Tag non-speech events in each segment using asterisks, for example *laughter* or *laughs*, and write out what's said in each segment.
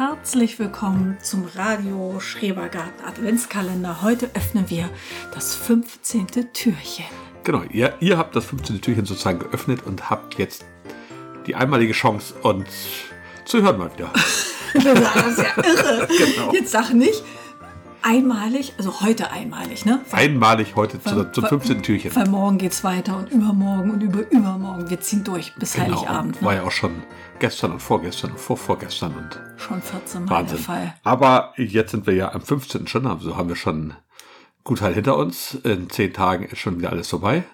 Herzlich willkommen zum Radio Schrebergarten Adventskalender. Heute öffnen wir das 15. Türchen. Genau, ihr, ihr habt das 15. Türchen sozusagen geöffnet und habt jetzt die einmalige Chance, uns zu hören mal wieder. *laughs* das ist ja irre. *laughs* Genau. Jetzt sag nicht, einmalig, also heute einmalig, ne? Einmalig heute weil, zum 15. Türchen. Weil morgen geht es weiter und übermorgen und über übermorgen. Wir ziehen durch bis genau, Heiligabend. Ne? War ja auch schon gestern und vorgestern und vorvorgestern und. Schon 14 Mal Wahnsinn. der Fall. Aber jetzt sind wir ja am 15. schon, also haben wir schon gut Teil hinter uns. In zehn Tagen ist schon wieder alles vorbei.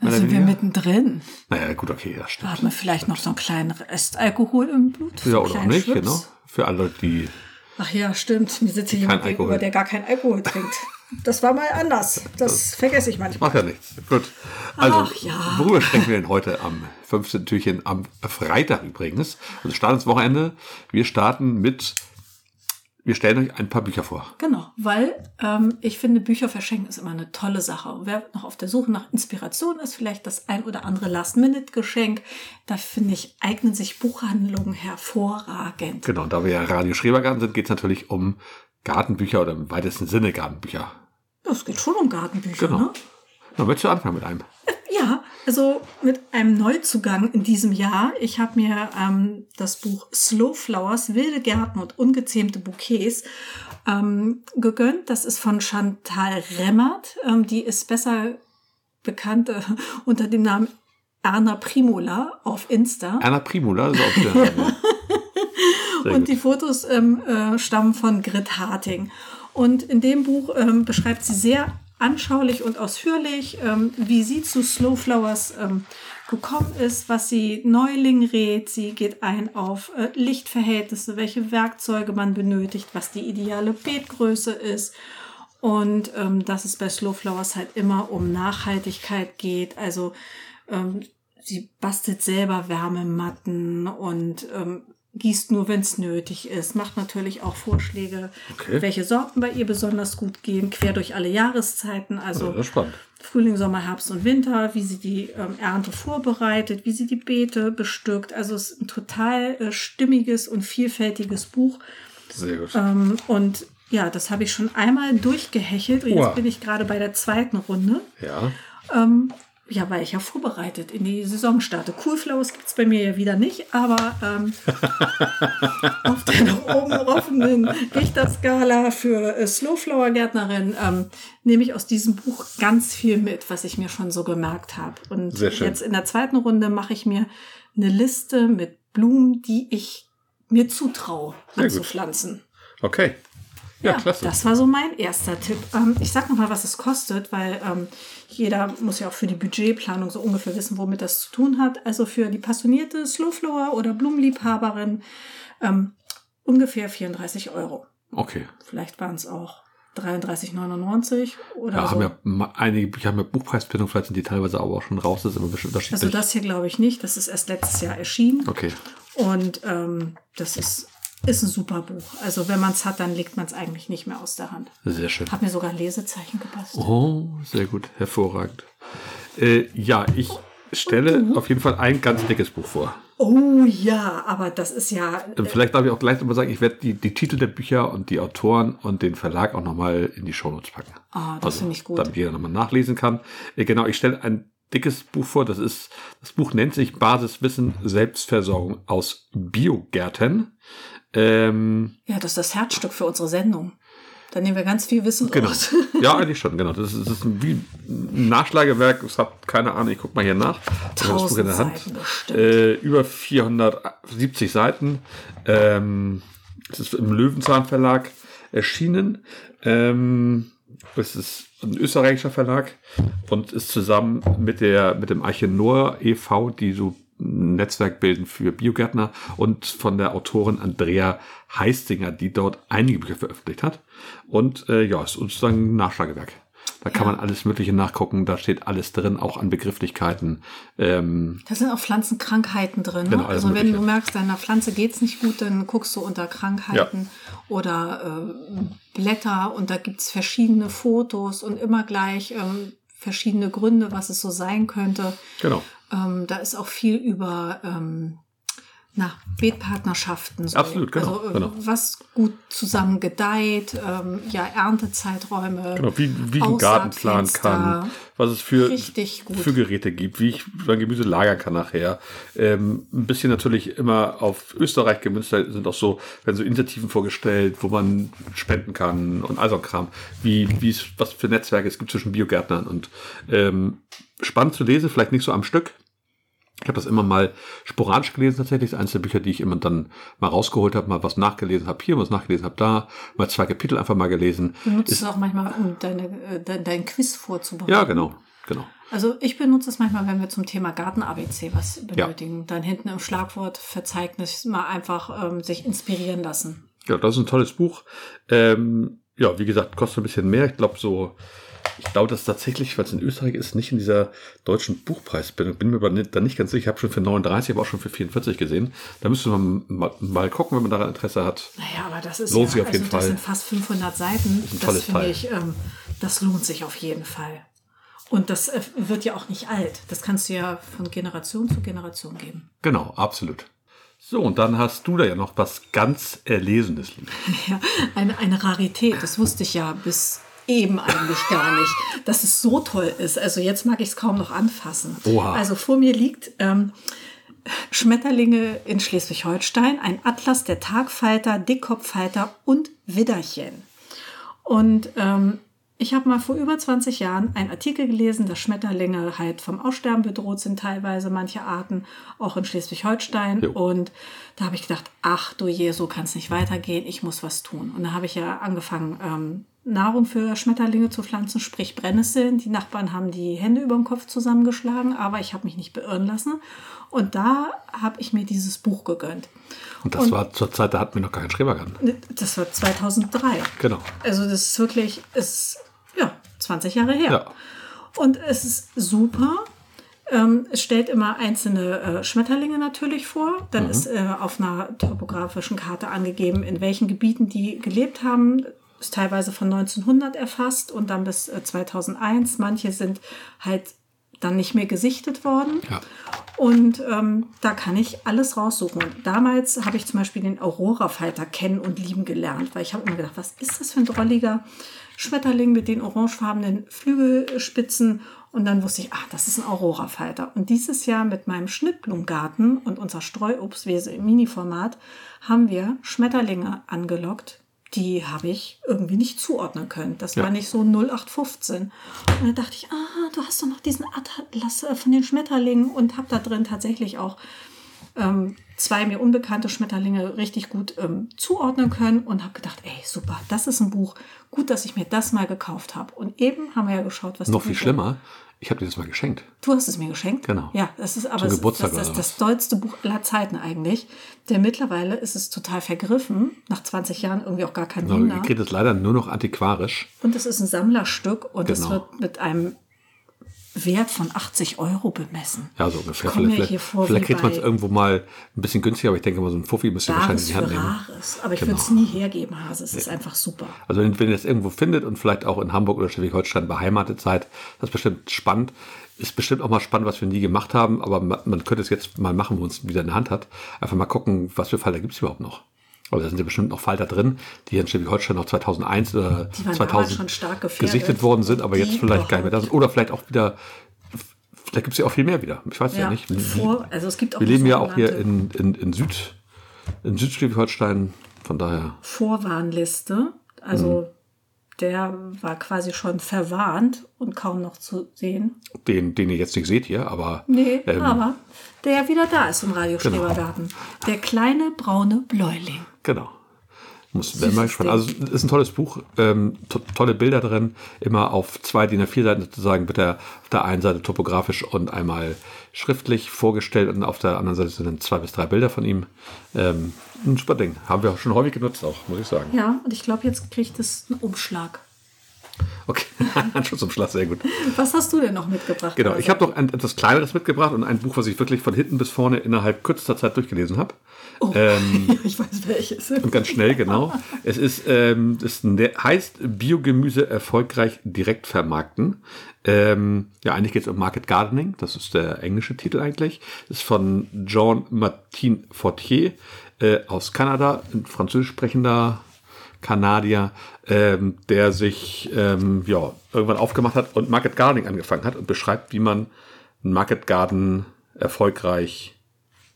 Da sind wir mittendrin. Naja, gut, okay, das stimmt. Da hat man vielleicht noch so einen kleinen Restalkohol im Blut. Ja, oder auch nicht, Schwips. genau. Für alle, die Ach ja, stimmt. Mir sitzt hier jemand gegenüber, der gar keinen Alkohol *laughs* trinkt. Das war mal anders. Das, das vergesse ich manchmal. Macht ja nichts. Gut. Also, Ach, ja. worüber sprechen wir denn heute am 15. Türchen am Freitag übrigens? Also starten ins Wochenende. Wir starten mit wir stellen euch ein paar Bücher vor. Genau, weil ähm, ich finde, Bücher verschenken ist immer eine tolle Sache. Und wer noch auf der Suche nach Inspiration ist, vielleicht das ein oder andere Last-Minute-Geschenk, da finde ich, eignen sich Buchhandlungen hervorragend. Genau, da wir ja Radio Schrebergarten sind, geht es natürlich um Gartenbücher oder im weitesten Sinne Gartenbücher. Es geht schon um Gartenbücher, genau. ne? Na, möchtest du anfangen mit einem? Ja, also mit einem Neuzugang in diesem Jahr. Ich habe mir ähm, das Buch Slow Flowers, wilde Gärten und ungezähmte Bouquets ähm, gegönnt. Das ist von Chantal Remmert. Ähm, die ist besser bekannt äh, *laughs* unter dem Namen Erna Primula auf Insta. Erna Primula, ist auch der *laughs* Und gut. die Fotos ähm, äh, stammen von Grit Harting. Und in dem Buch ähm, beschreibt sie sehr anschaulich und ausführlich, ähm, wie sie zu Slow Flowers ähm, gekommen ist, was sie Neuling rät. Sie geht ein auf äh, Lichtverhältnisse, welche Werkzeuge man benötigt, was die ideale Beetgröße ist. Und ähm, dass es bei Slow Flowers halt immer um Nachhaltigkeit geht. Also ähm, sie bastelt selber Wärmematten und ähm, gießt nur, wenn es nötig ist, macht natürlich auch Vorschläge, okay. welche Sorten bei ihr besonders gut gehen, quer durch alle Jahreszeiten, also Frühling, Sommer, Herbst und Winter, wie sie die ähm, Ernte vorbereitet, wie sie die Beete bestückt. Also es ist ein total äh, stimmiges und vielfältiges Buch. Sehr gut. Ähm, und ja, das habe ich schon einmal durchgehechelt und jetzt wow. bin ich gerade bei der zweiten Runde. Ja. Ähm, ja, weil ich ja vorbereitet in die Saison starte. Coolflowers gibt es bei mir ja wieder nicht, aber ähm, *laughs* auf der nach oben offenen Richterskala für äh, Slowflower-Gärtnerin ähm, nehme ich aus diesem Buch ganz viel mit, was ich mir schon so gemerkt habe. Und jetzt in der zweiten Runde mache ich mir eine Liste mit Blumen, die ich mir zutraue anzupflanzen. Okay. Ja, ja, klasse. Das war so mein erster Tipp. Ähm, ich sag noch mal, was es kostet, weil ähm, jeder muss ja auch für die Budgetplanung so ungefähr wissen, womit das zu tun hat. Also für die passionierte Slowflower oder Blumenliebhaberin ähm, ungefähr 34 Euro. Okay. Vielleicht waren es auch 33,99 oder ja, so. haben ja einige, ich habe ja Buchpreisbindung, vielleicht sind die teilweise aber auch schon raus, das ist immer unterschiedlich. Also das hier glaube ich nicht, das ist erst letztes Jahr erschienen. Okay. Und ähm, das ist ist ein super Buch. Also wenn man es hat, dann legt man es eigentlich nicht mehr aus der Hand. Sehr schön. Hat mir sogar ein Lesezeichen gepasst. Oh, sehr gut. Hervorragend. Äh, ja, ich stelle auf jeden Fall ein ganz dickes Buch vor. Oh ja, aber das ist ja. Und vielleicht darf ich auch gleich nochmal sagen, ich werde die, die Titel der Bücher und die Autoren und den Verlag auch nochmal in die Shownotes packen. Ah, das also, finde ich gut. Damit jeder nochmal nachlesen kann. Äh, genau, ich stelle ein dickes Buch vor. Das ist, das Buch nennt sich Basiswissen Selbstversorgung aus Biogärten. Ähm, ja, das ist das Herzstück für unsere Sendung. Da nehmen wir ganz viel Wissen genau. raus. Ja, eigentlich schon, genau. Das ist, das ist ein, wie ein Nachschlagewerk. Es hat keine Ahnung, ich guck mal hier nach. Tausend in der Hand. Äh, über 470 Seiten. Ähm, es ist im Löwenzahn Verlag erschienen. Ähm, es ist ein österreichischer Verlag und ist zusammen mit der mit dem Archenor e.V., die so Netzwerk bilden für Biogärtner und von der Autorin Andrea Heistinger, die dort einige Bücher veröffentlicht hat. Und äh, ja, ist sozusagen ein Nachschlagewerk. Da kann ja. man alles Mögliche nachgucken, da steht alles drin, auch an Begrifflichkeiten. Ähm, da sind auch Pflanzenkrankheiten drin. Ne? Genau, also wenn mögliche. du merkst, deiner Pflanze geht's nicht gut, dann guckst du unter Krankheiten ja. oder äh, Blätter und da gibt's verschiedene Fotos und immer gleich ähm, verschiedene Gründe, was es so sein könnte. Genau. Ähm, da ist auch viel über ähm, na, Beetpartnerschaften. So. Absolut, genau, Also, äh, genau. was gut zusammen gedeiht, ähm, ja, Erntezeiträume. Genau, wie, wie ich einen Garten planen kann, was es für, für Geräte gibt, wie ich mein Gemüse lagern kann nachher. Ähm, ein bisschen natürlich immer auf Österreich gemünzt sind auch so, werden so Initiativen vorgestellt, wo man spenden kann und all so ein Kram, wie, wie es, was für Netzwerke es gibt zwischen Biogärtnern und ähm, spannend zu lesen, vielleicht nicht so am Stück. Ich habe das immer mal sporadisch gelesen tatsächlich. Das einzelne Bücher, die ich immer dann mal rausgeholt habe, mal was nachgelesen habe hier, was nachgelesen habe da, mal zwei Kapitel einfach mal gelesen. Benutzt es auch manchmal, um deine, äh, dein, dein Quiz vorzubereiten. Ja, genau, genau. Also ich benutze es manchmal, wenn wir zum Thema Garten-ABC was benötigen. Dann hinten im Schlagwortverzeichnis mal einfach ähm, sich inspirieren lassen. Ja, das ist ein tolles Buch. Ähm, ja, wie gesagt, kostet ein bisschen mehr. Ich glaube so, ich glaube, das tatsächlich, weil es in Österreich ist, nicht in dieser deutschen Buchpreis bin. Bin mir aber nicht, da nicht ganz sicher. Ich habe schon für 39, aber auch schon für 44 gesehen. Da müsste man mal, mal gucken, wenn man daran Interesse hat. Naja, aber das ist Lohnt ja, sich auf jeden also das Fall. sind fast 500 Seiten. ein Das, tolles finde Teil. ich, ähm, das lohnt sich auf jeden Fall. Und das äh, wird ja auch nicht alt. Das kannst du ja von Generation zu Generation geben. Genau, absolut. So, und dann hast du da ja noch was ganz Erlesenes liegen. *laughs* Ja, eine, eine Rarität. Das wusste ich ja bis eben eigentlich gar nicht, dass es so toll ist. Also jetzt mag ich es kaum noch anfassen. Oha. Also vor mir liegt ähm, Schmetterlinge in Schleswig-Holstein, ein Atlas der Tagfalter, Dickkopffalter und Widderchen. Und ähm, ich habe mal vor über 20 Jahren einen Artikel gelesen, dass Schmetterlinge halt vom Aussterben bedroht sind, teilweise manche Arten, auch in Schleswig-Holstein. Und da habe ich gedacht, ach du je, so kann es nicht weitergehen, ich muss was tun. Und da habe ich ja angefangen, ähm, Nahrung für Schmetterlinge zu pflanzen, sprich Brennnesseln. Die Nachbarn haben die Hände über den Kopf zusammengeschlagen, aber ich habe mich nicht beirren lassen. Und da habe ich mir dieses Buch gegönnt. Und das war zur Zeit, da hatten wir noch keinen Schrebergarten. Das war 2003. Genau. Also das ist wirklich, ist ja 20 Jahre her. Ja. Und es ist super. Ähm, es stellt immer einzelne äh, Schmetterlinge natürlich vor. Dann ist äh, auf einer topografischen Karte angegeben, in welchen Gebieten die gelebt haben. Ist teilweise von 1900 erfasst und dann bis äh, 2001. Manche sind halt dann nicht mehr gesichtet worden. Ja. Und ähm, da kann ich alles raussuchen. Und damals habe ich zum Beispiel den Aurora-Falter kennen und lieben gelernt, weil ich habe immer gedacht, was ist das für ein drolliger Schmetterling mit den orangefarbenen Flügelspitzen? Und dann wusste ich, ah, das ist ein Aurora-Falter. Und dieses Jahr mit meinem Schnittblumengarten und unserer Streuobstwese im Mini-Format haben wir Schmetterlinge angelockt. Die habe ich irgendwie nicht zuordnen können. Das Ja. war nicht so 0815. Und dann dachte ich, ah, du hast doch noch diesen Atlas äh, von den Schmetterlingen und habe da drin tatsächlich auch ähm, zwei mir unbekannte Schmetterlinge richtig gut ähm, zuordnen können und habe gedacht, ey, super, das ist ein Buch. Gut, dass ich mir das mal gekauft habe. Und eben haben wir ja geschaut, was Noch viel schlimmer, ich habe dir das mal geschenkt. Du hast es mir geschenkt? Genau. Ja, das ist aber Zum Geburtstag das, das, oder das dollste Buch aller Zeiten eigentlich. Denn mittlerweile ist es total vergriffen. Nach 20 Jahren irgendwie auch gar kein So, Wunder. ihr kriegt es leider nur noch antiquarisch. Und es ist ein Sammlerstück und es Genau. wird mit einem Wert von 80 Euro bemessen. Ja, so ungefähr. Vielleicht hier vor vielleicht kriegt man es irgendwo mal ein bisschen günstiger, aber ich denke mal, so ein Fuffi müsst ihr wahrscheinlich in die Hand nehmen. Rares. Aber ich Genau. würde es nie hergeben, Hase. Es ist einfach super. Also wenn, wenn ihr das irgendwo findet und vielleicht auch in Hamburg oder Schleswig-Holstein beheimatet seid, das ist bestimmt spannend. Ist bestimmt auch mal spannend, was wir nie gemacht haben, aber ma- man könnte es jetzt mal machen, wo man es wieder in der Hand hat. Einfach mal gucken, was für Falter gibt es überhaupt noch. Aber da sind ja bestimmt noch Falter drin, die in Schleswig-Holstein noch 2001 oder damals 2000 schon stark gefährdet. gesichtet worden sind, aber jetzt vielleicht gar nicht mehr da sind. Oder vielleicht auch wieder, vielleicht gibt es ja auch viel mehr wieder. Ich weiß ja, Ja, nicht. vor, also es gibt auch wir leben ja auch hier in, in, in Süd, in Südschleswig-Holstein, von daher. Vorwarnliste. Also Mhm. der war quasi schon verwarnt und kaum noch zu sehen. Den, den ihr jetzt nicht seht hier, aber Nee, ähm, aber der ja wieder da ist im Radioschrebergarten. Der kleine braune Bläuling. Genau. Muss Süßes mal gespannt. Also es ist ein tolles Buch, ähm, to tolle Bilder drin, immer auf zwei DIN A4 Seiten sozusagen wird er auf der einen Seite topografisch und einmal schriftlich vorgestellt und auf der anderen Seite sind dann zwei bis drei Bilder von ihm. Ähm, ein super Ding. Haben wir auch schon häufig genutzt auch, muss ich sagen. Ja, und ich glaube, jetzt kriegt es einen Umschlag. Okay, *laughs* Schluss, sehr gut. Was hast du denn noch mitgebracht? Genau, Also, ich habe noch ein etwas kleineres mitgebracht und ein Buch, was ich wirklich von hinten bis vorne innerhalb kürzester Zeit durchgelesen habe. Oh, ähm, *laughs* ja, ich weiß welches. Und ganz schnell, genau. Es ist, ähm, es heißt Biogemüse erfolgreich direkt vermarkten. Ähm, ja, eigentlich geht es um Market Gardening. Das ist der englische Titel eigentlich. Das ist von Jean Martin Fortier äh, aus Kanada, ein französisch sprechender Kanadier, ähm, der sich ähm, ja, irgendwann aufgemacht hat und Market Gardening angefangen hat und beschreibt, wie man einen Market Garden erfolgreich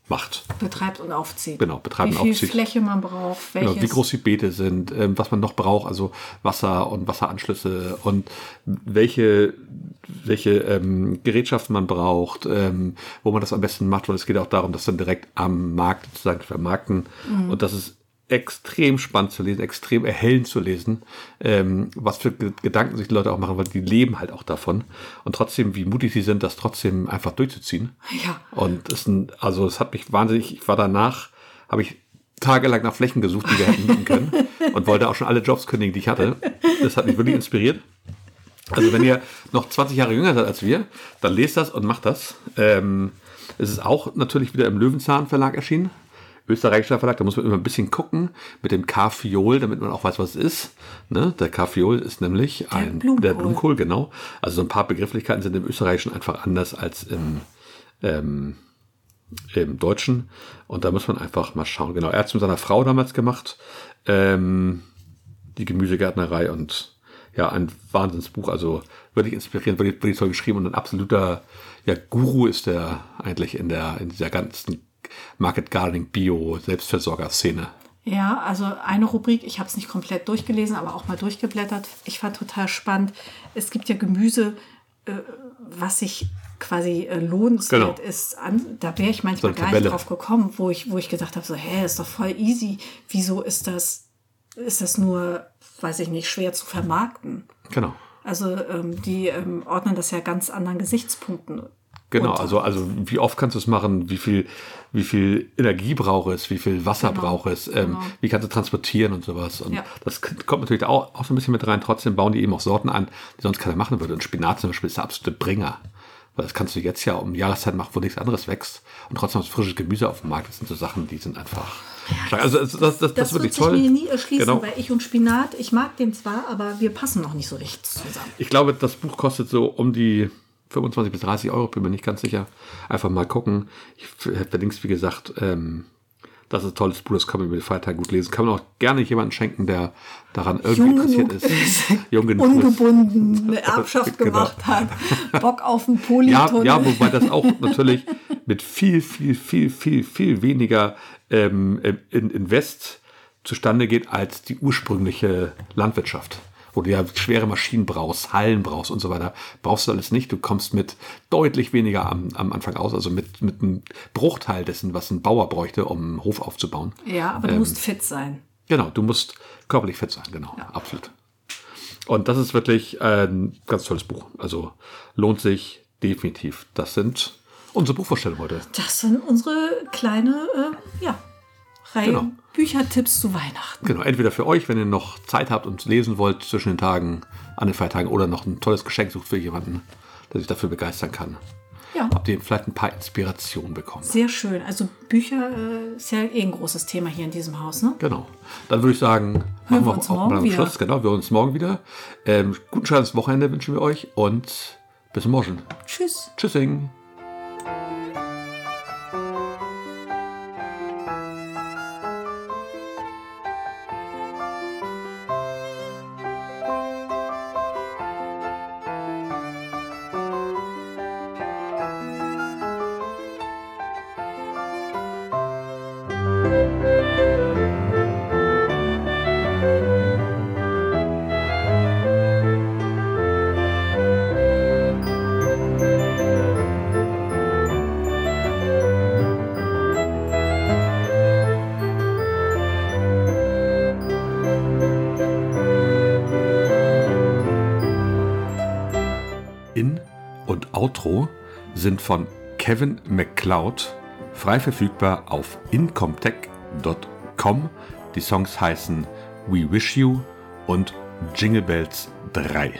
macht. Betreibt und aufzieht. Genau, betreibt und aufzieht. Wie viel Fläche man braucht, welches. Genau, wie groß die Beete sind, ähm, was man noch braucht, also Wasser und Wasseranschlüsse und welche, welche ähm, Gerätschaften man braucht, ähm, wo man das am besten macht. Und es geht auch darum, das dann direkt am Markt sozusagen zu vermarkten. Mhm. Und das ist extrem spannend zu lesen, extrem erhellend zu lesen, ähm, was für Gedanken sich die Leute auch machen, weil die leben halt auch davon. Und trotzdem, wie mutig sie sind, das trotzdem einfach durchzuziehen. Ja. Und es ein, also es hat mich wahnsinnig, ich war danach, habe ich tagelang nach Flächen gesucht, die wir hätten mieten können *laughs* und wollte auch schon alle Jobs kündigen, die ich hatte. Das hat mich wirklich inspiriert. Also wenn ihr noch 20 Jahre jünger seid als wir, dann lest das und macht das. Ähm, es ist auch natürlich wieder im Löwenzahn Verlag erschienen österreichischer Verlag, da muss man immer ein bisschen gucken mit dem Kaffeol, damit man auch weiß, was es ist. Ne? Der Kaffeol ist nämlich der ein Blumenkohl. der Blumenkohl, genau. Also so ein paar Begrifflichkeiten sind im Österreichischen einfach anders als im, ähm, im Deutschen. Und da muss man einfach mal schauen. Genau, er hat es mit seiner Frau damals gemacht, ähm, die Gemüsegärtnerei und ja, ein Wahnsinnsbuch, also wirklich inspirierend, wirklich, wirklich toll geschrieben und ein absoluter ja, Guru ist er eigentlich in der in dieser ganzen Market Gardening, Bio, Selbstversorger-Szene. Ja, also eine Rubrik, ich habe es nicht komplett durchgelesen, aber auch mal durchgeblättert. Ich fand total spannend. Es gibt ja Gemüse, äh, was sich quasi äh, lohnenswert genau. ist. An, da wäre ich manchmal so gar nicht drauf gekommen, wo ich, wo ich gedacht habe, so, hä, ist doch voll easy. Wieso ist das, ist das nur, weiß ich nicht, schwer zu vermarkten? Genau. Also ähm, die ähm, ordnen das ja ganz anderen Gesichtspunkten Genau, also, also wie oft kannst du es machen, wie viel, wie viel Energie braucht es, wie viel Wasser genau, braucht es, ähm, genau. wie kannst du transportieren und sowas. Und ja. das kommt natürlich auch, auch so ein bisschen mit rein. Trotzdem bauen die eben auch Sorten an, die sonst keiner machen würde. Und Spinat zum Beispiel ist der absolute Bringer. Weil das kannst du jetzt ja um Jahreszeit machen, wo nichts anderes wächst. Und trotzdem hast du frisches Gemüse auf dem Markt. Das sind so Sachen, die sind einfach. Ja, also das, das, das, das, toll. Wird sich mir nie erschließen, genau. weil ich und Spinat, ich mag den zwar, aber wir passen noch nicht so richtig zusammen. Ich glaube, das Buch kostet so um die 25 bis 30 Euro, bin mir nicht ganz sicher. Einfach mal gucken. Ich verlinke wie gesagt, ähm, das ist ein tolles Buch, das kann man über die Feiertage gut lesen. Kann man auch gerne jemandem schenken, der daran irgendwie Jung interessiert ist. *laughs* Jung genug Ungebunden, *laughs* eine Erbschaft genau. gemacht hat, *laughs* Bock auf einen Polytunnel. Ja, ja, wobei das auch natürlich mit viel, viel, viel, viel, viel weniger ähm, in Invest zustande geht als die ursprüngliche Landwirtschaft wo du ja schwere Maschinen brauchst, Hallen brauchst und so weiter, brauchst du alles nicht. Du kommst mit deutlich weniger am, am Anfang aus, also mit, mit einem Bruchteil dessen, was ein Bauer bräuchte, um einen Hof aufzubauen. Ja, aber du ähm, musst fit sein. Genau, du musst körperlich fit sein, genau, ja. absolut. Und das ist wirklich ein ganz tolles Buch. Also lohnt sich definitiv. Das sind unsere Buchvorstellungen heute. Das sind unsere kleine, äh, ja, Reihe genau. Büchertipps zu Weihnachten. Genau, entweder für euch, wenn ihr noch Zeit habt und lesen wollt zwischen den Tagen, an den Feiertagen oder noch ein tolles Geschenk sucht für jemanden, der sich dafür begeistern kann. Ja. Habt ihr vielleicht ein paar Inspirationen bekommen. Sehr schön. Also Bücher äh, ist ja eh ein großes Thema hier in diesem Haus, ne? Genau. Dann würde ich sagen, hören wir uns morgen wieder. Schluss. Genau, wir hören uns morgen wieder. Ähm, guten Start ins Wochenende wünschen wir euch und bis morgen. Tschüss. Tschüssing. Outro sind von Kevin MacLeod, frei verfügbar auf incomtech.com. Die Songs heißen We Wish You und Jingle Bells 3.